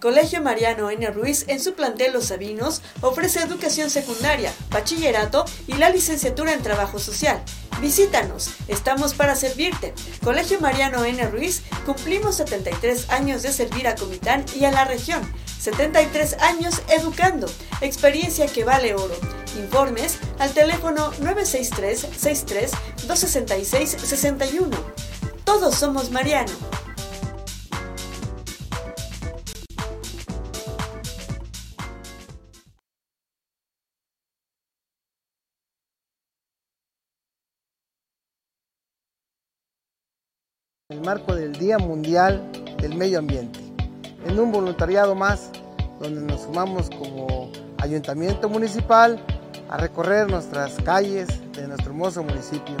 Colegio Mariano N. Ruiz en su plantel Los Sabinos ofrece educación secundaria, bachillerato y la licenciatura en trabajo social. Visítanos, estamos para servirte. Colegio Mariano N. Ruiz cumplimos 73 años de servir a Comitán y a la región. 73 años educando, experiencia que vale oro. Informes al teléfono 963 63 266 61. Todos somos Mariano. El marco del Día Mundial del Medio Ambiente, en un voluntariado más donde nos sumamos como ayuntamiento municipal a recorrer nuestras calles de nuestro hermoso municipio.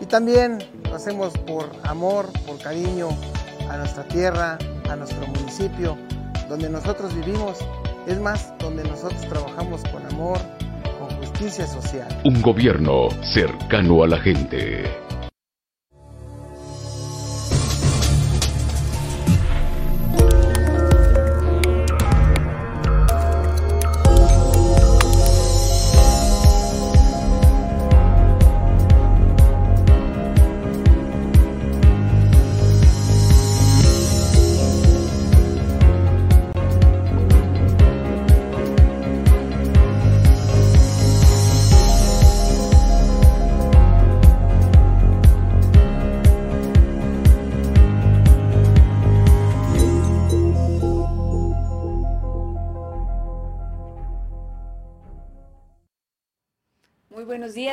Y también lo hacemos por amor, por cariño a nuestra tierra, a nuestro municipio, donde nosotros vivimos, es más, donde nosotros trabajamos con amor, con justicia social. Un gobierno cercano a la gente.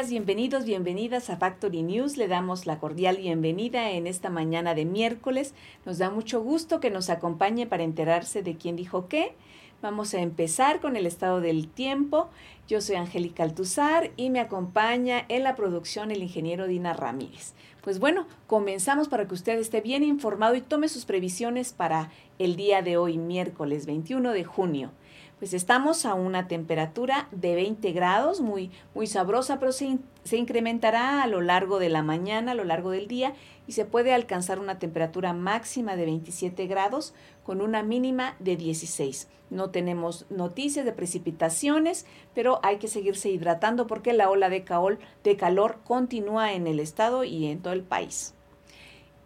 Bienvenidos, bienvenidas a Factory News. Le damos la cordial bienvenida en esta mañana de miércoles. Nos da mucho gusto que nos acompañe para enterarse de quién dijo qué. Vamos a empezar con el estado del tiempo. Yo soy Angélica Altuzar y me acompaña en la producción el ingeniero Dina Ramírez. Pues bueno, comenzamos para que usted esté bien informado y tome sus previsiones para el día de hoy, miércoles 21 de junio pues estamos a una temperatura de 20 grados, muy, muy sabrosa, pero se, incrementará a lo largo de la mañana, a lo largo del día, y se puede alcanzar una temperatura máxima de 27 grados con una mínima de 16. No tenemos noticias de precipitaciones, pero hay que seguirse hidratando porque la ola de calor continúa en el estado y en todo el país.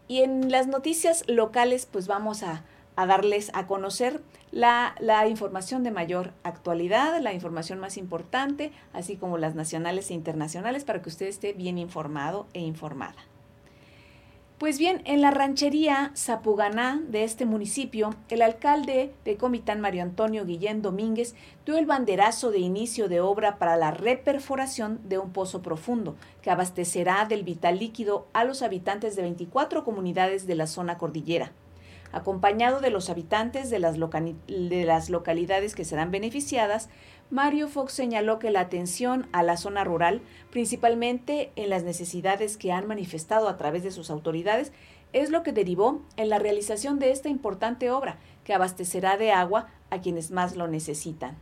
Y en las noticias locales, pues vamos a, a darles a conocer la, la, información de mayor actualidad, la información más importante, así como las nacionales e internacionales, para que usted esté bien informado e informada. Pues bien, en la ranchería Zapuganá de este municipio, el alcalde de Comitán, Mario Antonio Guillén Domínguez, dio el banderazo de inicio de obra para la reperforación de un pozo profundo que abastecerá del vital líquido a los habitantes de 24 comunidades de la zona cordillera acompañado de los habitantes de las, de las localidades que serán beneficiadas, Mario Fox señaló que la atención a la zona rural, principalmente en las necesidades que han manifestado a través de sus autoridades, es lo que derivó en la realización de esta importante obra, que abastecerá de agua a quienes más lo necesitan.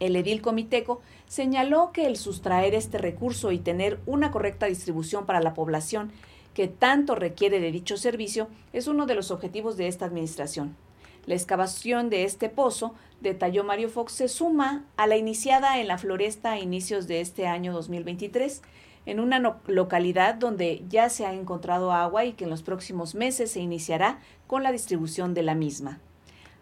El edil comiteco señaló que el sustraer este recurso y tener una correcta distribución para la población que tanto requiere de dicho servicio es uno de los objetivos de esta administración. La excavación de este pozo, detalló Mario Fox, se suma a la iniciada en la floresta a inicios de este año 2023, en una localidad donde ya se ha encontrado agua y que en los próximos meses se iniciará con la distribución de la misma.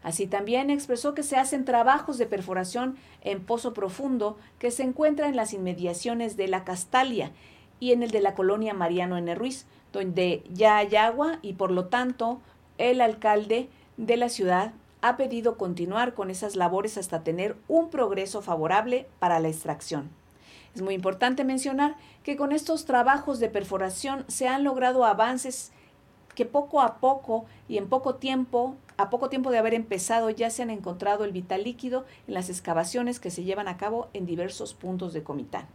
Así también expresó que se hacen trabajos de perforación en pozo profundo que se encuentra en las inmediaciones de la Castalia y en el de la colonia Mariano N. Ruiz, donde ya hay agua y por lo tanto el alcalde de la ciudad ha pedido continuar con esas labores hasta tener un progreso favorable para la extracción. Es muy importante mencionar que con estos trabajos de perforación se han logrado avances que poco a poco y en poco tiempo, a poco tiempo de haber empezado, ya se han encontrado el vital líquido en las excavaciones que se llevan a cabo en diversos puntos de Comitán.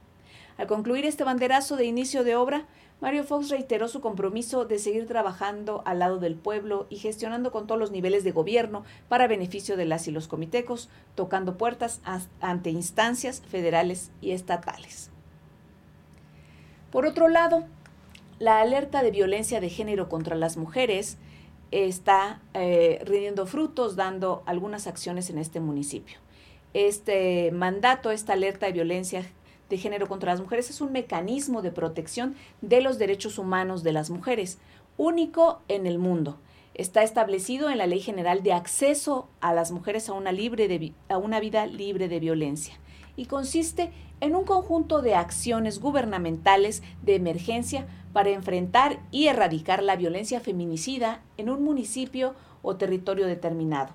Al concluir este banderazo de inicio de obra, Mario Fox reiteró su compromiso de seguir trabajando al lado del pueblo y gestionando con todos los niveles de gobierno para beneficio de las y los comitecos, tocando puertas ante instancias federales y estatales. Por otro lado, la alerta de violencia de género contra las mujeres está eh, rindiendo frutos, dando algunas acciones en este municipio. Este mandato, esta alerta de violencia de género contra las mujeres es un mecanismo de protección de los derechos humanos de las mujeres, único en el mundo. Está establecido en la Ley General de Acceso a las Mujeres a una, libre de, a una vida libre de violencia y consiste en un conjunto de acciones gubernamentales de emergencia para enfrentar y erradicar la violencia feminicida en un municipio o territorio determinado.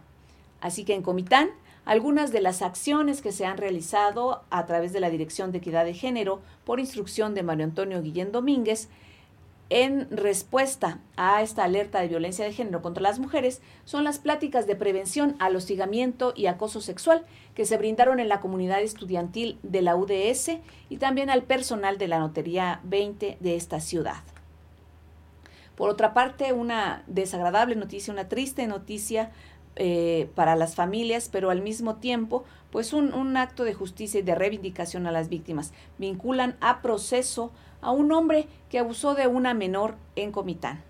Así que en Comitán, algunas de las acciones que se han realizado a través de la Dirección de Equidad de Género por instrucción de Mario Antonio Guillén Domínguez en respuesta a esta alerta de violencia de género contra las mujeres son las pláticas de prevención al hostigamiento y acoso sexual que se brindaron en la comunidad estudiantil de la UDS y también al personal de la Notería 20 de esta ciudad. Por otra parte, una desagradable noticia, una triste noticia eh, para las familias, pero al mismo tiempo, pues un, un acto de justicia y de reivindicación a las víctimas. Vinculan a proceso a un hombre que abusó de una menor en Comitán.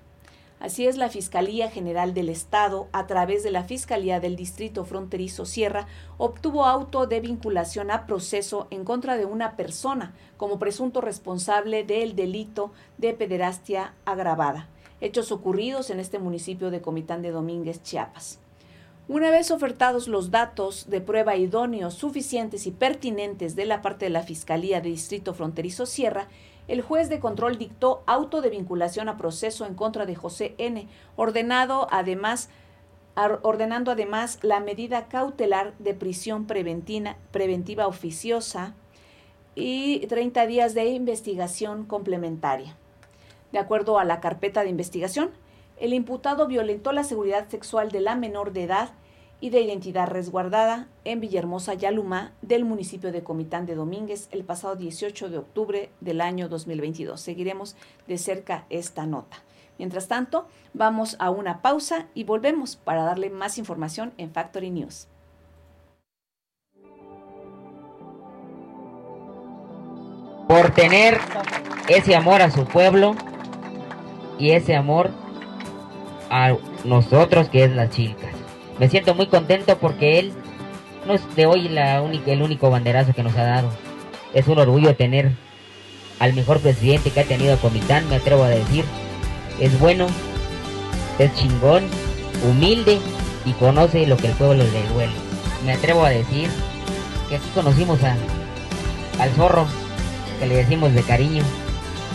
Así es, la Fiscalía General del Estado, a través de la Fiscalía del Distrito Fronterizo Sierra, obtuvo auto de vinculación a proceso en contra de una persona como presunto responsable del delito de pederastia agravada, hechos ocurridos en este municipio de Comitán de Domínguez, Chiapas. Una vez ofertados los datos de prueba idóneos, suficientes y pertinentes de la parte de la Fiscalía de Distrito Fronterizo Sierra, el juez de control dictó auto de vinculación a proceso en contra de José N., ordenado además ordenando además la medida cautelar de prisión preventiva, preventiva oficiosa y 30 días de investigación complementaria. De acuerdo a la carpeta de investigación, el imputado violentó la seguridad sexual de la menor de edad y de identidad resguardada en Villahermosa, Yalumá, del municipio de Comitán de Domínguez, el pasado 18 de octubre del año 2022. Seguiremos de cerca esta nota. Mientras tanto, vamos a una pausa y volvemos para darle más información en Factory News. Por tener ese amor a su pueblo y ese amor a nosotros que es las chicas. Me siento muy contento porque él no es de hoy la única, el único banderazo que nos ha dado. Es un orgullo tener al mejor presidente que ha tenido Comitán, me atrevo a decir. Es bueno, es chingón, humilde y conoce lo que el pueblo le duele. Me atrevo a decir que aquí conocimos a, al zorro, que le decimos de cariño,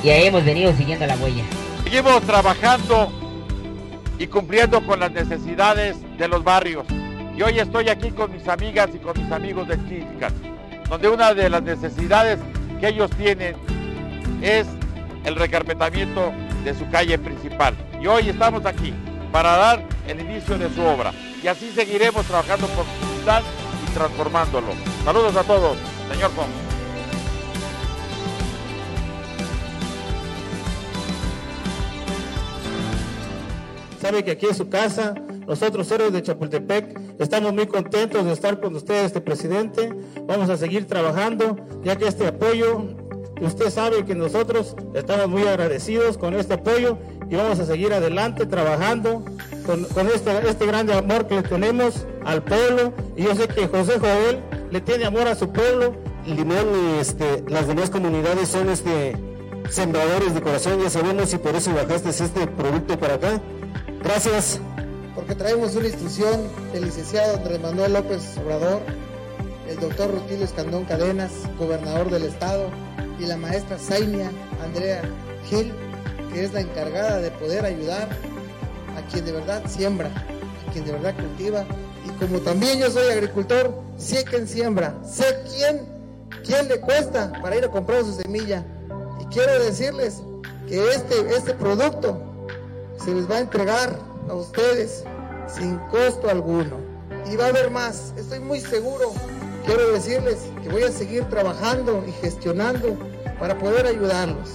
y ahí hemos venido siguiendo la huella. Seguimos trabajando y cumpliendo con las necesidades de los barrios. Y hoy estoy aquí con mis amigas y con mis amigos de Chilcas, donde una de las necesidades que ellos tienen es el recarpetamiento de su calle principal. Y hoy estamos aquí para dar el inicio de su obra. Y así seguiremos trabajando por ciudad y transformándolo. Saludos a todos, señor Fong. Sabe que aquí es su casa. Nosotros, héroes de Chapultepec, estamos muy contentos de estar con ustedes, este presidente. Vamos a seguir trabajando, ya que este apoyo, usted sabe que nosotros estamos muy agradecidos con este apoyo y vamos a seguir adelante trabajando con, este, este grande amor que le tenemos al pueblo. Y yo sé que José Joel le tiene amor a su pueblo. Limón y este, las demás comunidades son este, sembradores de corazón, ya sabemos, y por eso bajaste este producto para acá. Gracias. Porque traemos una instrucción del licenciado Andrés Manuel López Obrador, el doctor Rutilio Escandón Cadenas, gobernador del estado, y la maestra Zainia Andrea Gil, que es la encargada de poder ayudar a quien de verdad siembra, a quien de verdad cultiva. Y como también yo soy agricultor, sé quién siembra, sé quién, quién le cuesta para ir a comprar su semilla. Y quiero decirles que este, este producto se les va a entregar a ustedes sin costo alguno. Y va a haber más, estoy muy seguro. Quiero decirles que voy a seguir trabajando y gestionando para poder ayudarlos.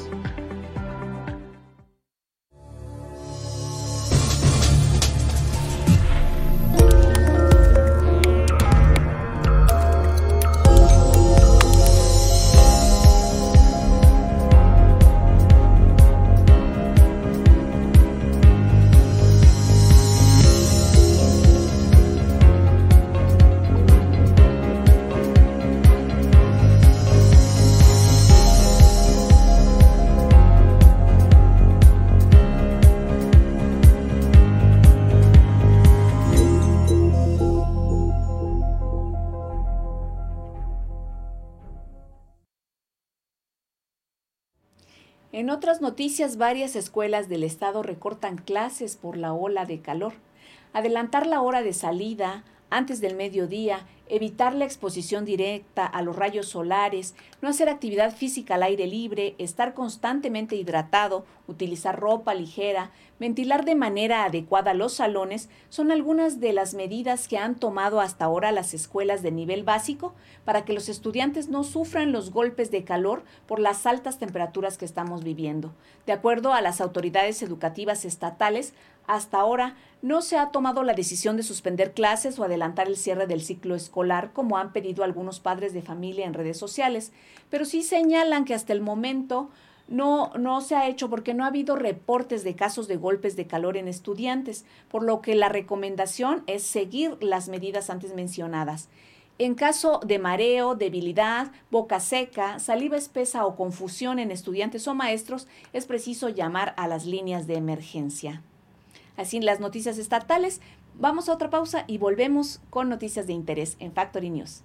Otras noticias, varias escuelas del estado recortan clases por la ola de calor. Adelantar la hora de salida antes del mediodía evitar la exposición directa a los rayos solares, no hacer actividad física al aire libre, estar constantemente hidratado, utilizar ropa ligera, ventilar de manera adecuada los salones son algunas de las medidas que han tomado hasta ahora las escuelas de nivel básico para que los estudiantes no sufran los golpes de calor por las altas temperaturas que estamos viviendo. De acuerdo a las autoridades educativas estatales, hasta ahora no se ha tomado la decisión de suspender clases o adelantar el cierre del ciclo escolar, como han pedido algunos padres de familia en redes sociales, pero sí señalan que hasta el momento no, no se ha hecho porque no ha habido reportes de casos de golpes de calor en estudiantes, por lo que la recomendación es seguir las medidas antes mencionadas. En caso de mareo, debilidad, boca seca, saliva espesa o confusión en estudiantes o maestros, es preciso llamar a las líneas de emergencia. Así las noticias estatales. Vamos a otra pausa y volvemos con noticias de interés en Factory News.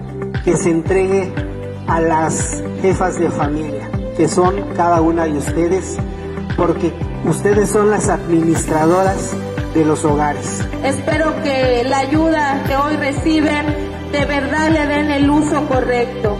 que se entregue a las jefas de familia, que son cada una de ustedes, porque ustedes son las administradoras de los hogares. Espero que la ayuda que hoy reciben de verdad le den el uso correcto.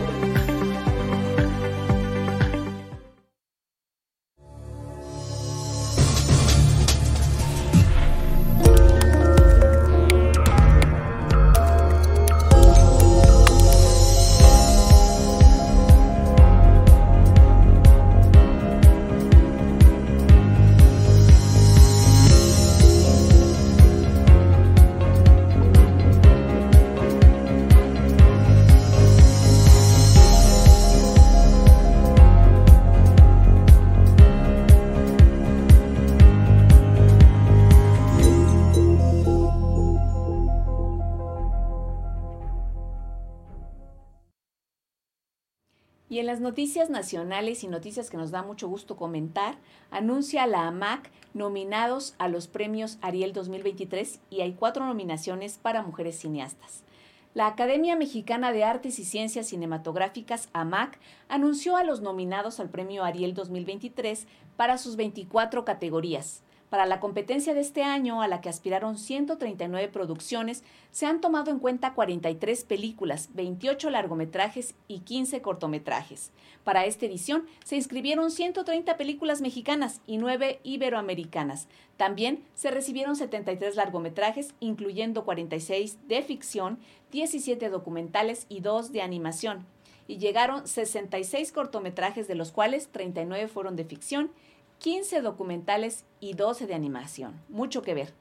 Las noticias nacionales y noticias que nos da mucho gusto comentar, anuncia la AMAC nominados a los premios Ariel 2023 y hay cuatro nominaciones para mujeres cineastas. La Academia Mexicana de Artes y Ciencias Cinematográficas, AMAC, anunció a los nominados al Premio Ariel 2023 para sus 24 categorías. Para la competencia de este año, a la que aspiraron 139 producciones, se han tomado en cuenta 43 películas, 28 largometrajes y 15 cortometrajes. Para esta edición se inscribieron 130 películas mexicanas y 9 iberoamericanas. También se recibieron 73 largometrajes, incluyendo 46 de ficción, 17 documentales y 2 de animación. Y llegaron 66 cortometrajes, de los cuales 39 fueron de ficción 15 documentales y 12 de animación. Mucho que ver.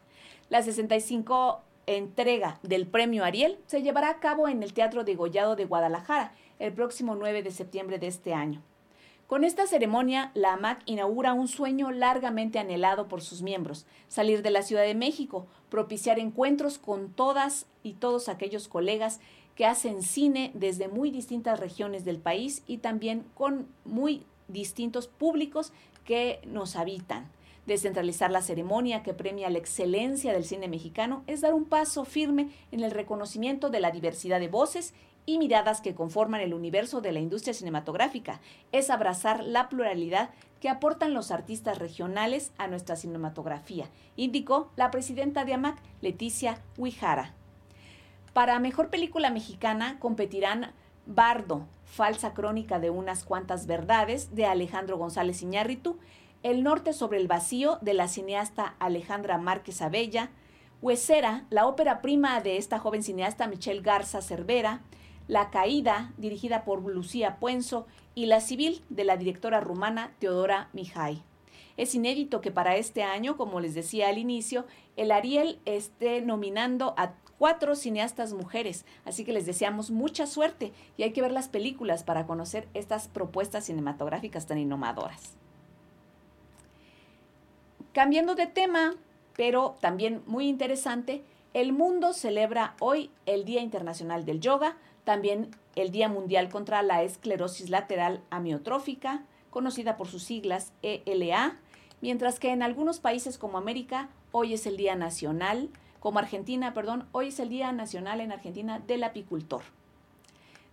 La 65 entrega del premio Ariel se llevará a cabo en el Teatro de Gollado de Guadalajara el próximo 9 de septiembre de este año. Con esta ceremonia, la AMAC inaugura un sueño largamente anhelado por sus miembros, salir de la Ciudad de México, propiciar encuentros con todas y todos aquellos colegas que hacen cine desde muy distintas regiones del país y también con muy distintos públicos que nos habitan. Descentralizar la ceremonia que premia la excelencia del cine mexicano es dar un paso firme en el reconocimiento de la diversidad de voces y miradas que conforman el universo de la industria cinematográfica. Es abrazar la pluralidad que aportan los artistas regionales a nuestra cinematografía, indicó la presidenta de AMAC, Leticia Huijara. Para mejor película mexicana competirán Bardo, falsa crónica de unas cuantas verdades, de Alejandro González Iñárritu, El norte sobre el vacío, de la cineasta Alejandra Márquez Abella, Huesera, la ópera prima de esta joven cineasta Michelle Garza Cervera, La caída, dirigida por Lucía Puenzo, y La civil, de la directora rumana Teodora Mijay. Es inédito que para este año, como les decía al inicio, el Ariel esté nominando a cuatro cineastas mujeres, así que les deseamos mucha suerte y hay que ver las películas para conocer estas propuestas cinematográficas tan innovadoras. Cambiando de tema, pero también muy interesante, el mundo celebra hoy el Día Internacional del Yoga, también el Día Mundial contra la Esclerosis Lateral Amiotrófica, conocida por sus siglas ELA, mientras que en algunos países como América hoy es el Día Nacional como Argentina, perdón, hoy es el Día Nacional en Argentina del Apicultor.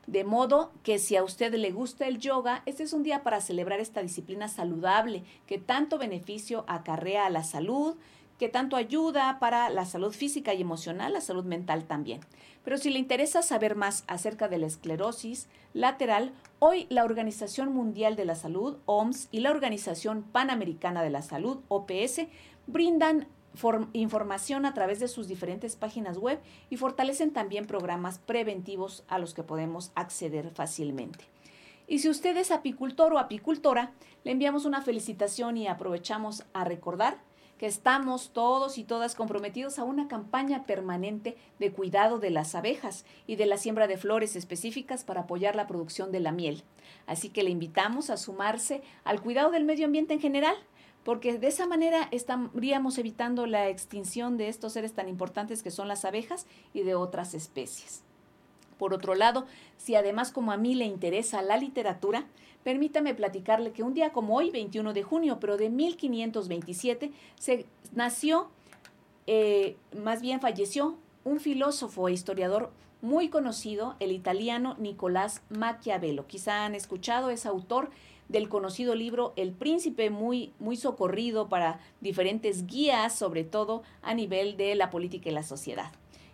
De modo que si a usted le gusta el yoga, este es un día para celebrar esta disciplina saludable que tanto beneficio acarrea a la salud, que tanto ayuda para la salud física y emocional, la salud mental también. Pero si le interesa saber más acerca de la esclerosis lateral, hoy la Organización Mundial de la Salud, OMS, y la Organización Panamericana de la Salud, OPS, brindan información a través de sus diferentes páginas web y fortalecen también programas preventivos a los que podemos acceder fácilmente. Y si usted es apicultor o apicultora, le enviamos una felicitación y aprovechamos a recordar que estamos todos y todas comprometidos a una campaña permanente de cuidado de las abejas y de la siembra de flores específicas para apoyar la producción de la miel. Así que le invitamos a sumarse al cuidado del medio ambiente en general porque de esa manera estaríamos evitando la extinción de estos seres tan importantes que son las abejas y de otras especies. Por otro lado, si además como a mí le interesa la literatura, permítame platicarle que un día como hoy, 21 de junio, pero de 1527, se nació, eh, más bien falleció, un filósofo e historiador muy conocido, el italiano Nicolás Maquiavelo. Quizá han escuchado, es autor del conocido libro El Príncipe, muy, muy socorrido para diferentes guías, sobre todo a nivel de la política y la sociedad.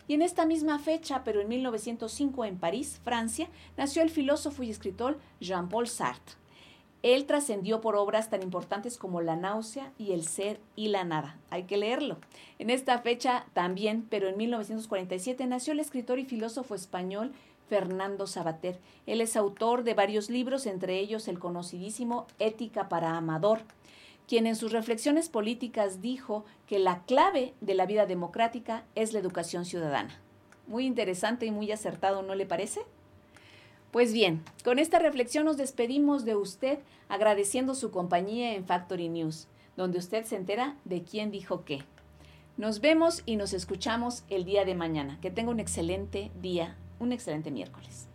Y en esta misma fecha, pero en 1905 en París, Francia, nació el filósofo y escritor Jean-Paul Sartre. Él trascendió por obras tan importantes como La náusea y El ser y la nada. Hay que leerlo. En esta fecha también, pero en 1947, nació el escritor y filósofo español Fernando Sabater. Él es autor de varios libros, entre ellos el conocidísimo Ética para Amador, quien en sus reflexiones políticas dijo que la clave de la vida democrática es la educación ciudadana. Muy interesante y muy acertado, ¿no le parece? Pues bien, con esta reflexión nos despedimos de usted agradeciendo su compañía en Factory News, donde usted se entera de quién dijo qué. Nos vemos y nos escuchamos el día de mañana. Que tenga un excelente día un excelente miércoles.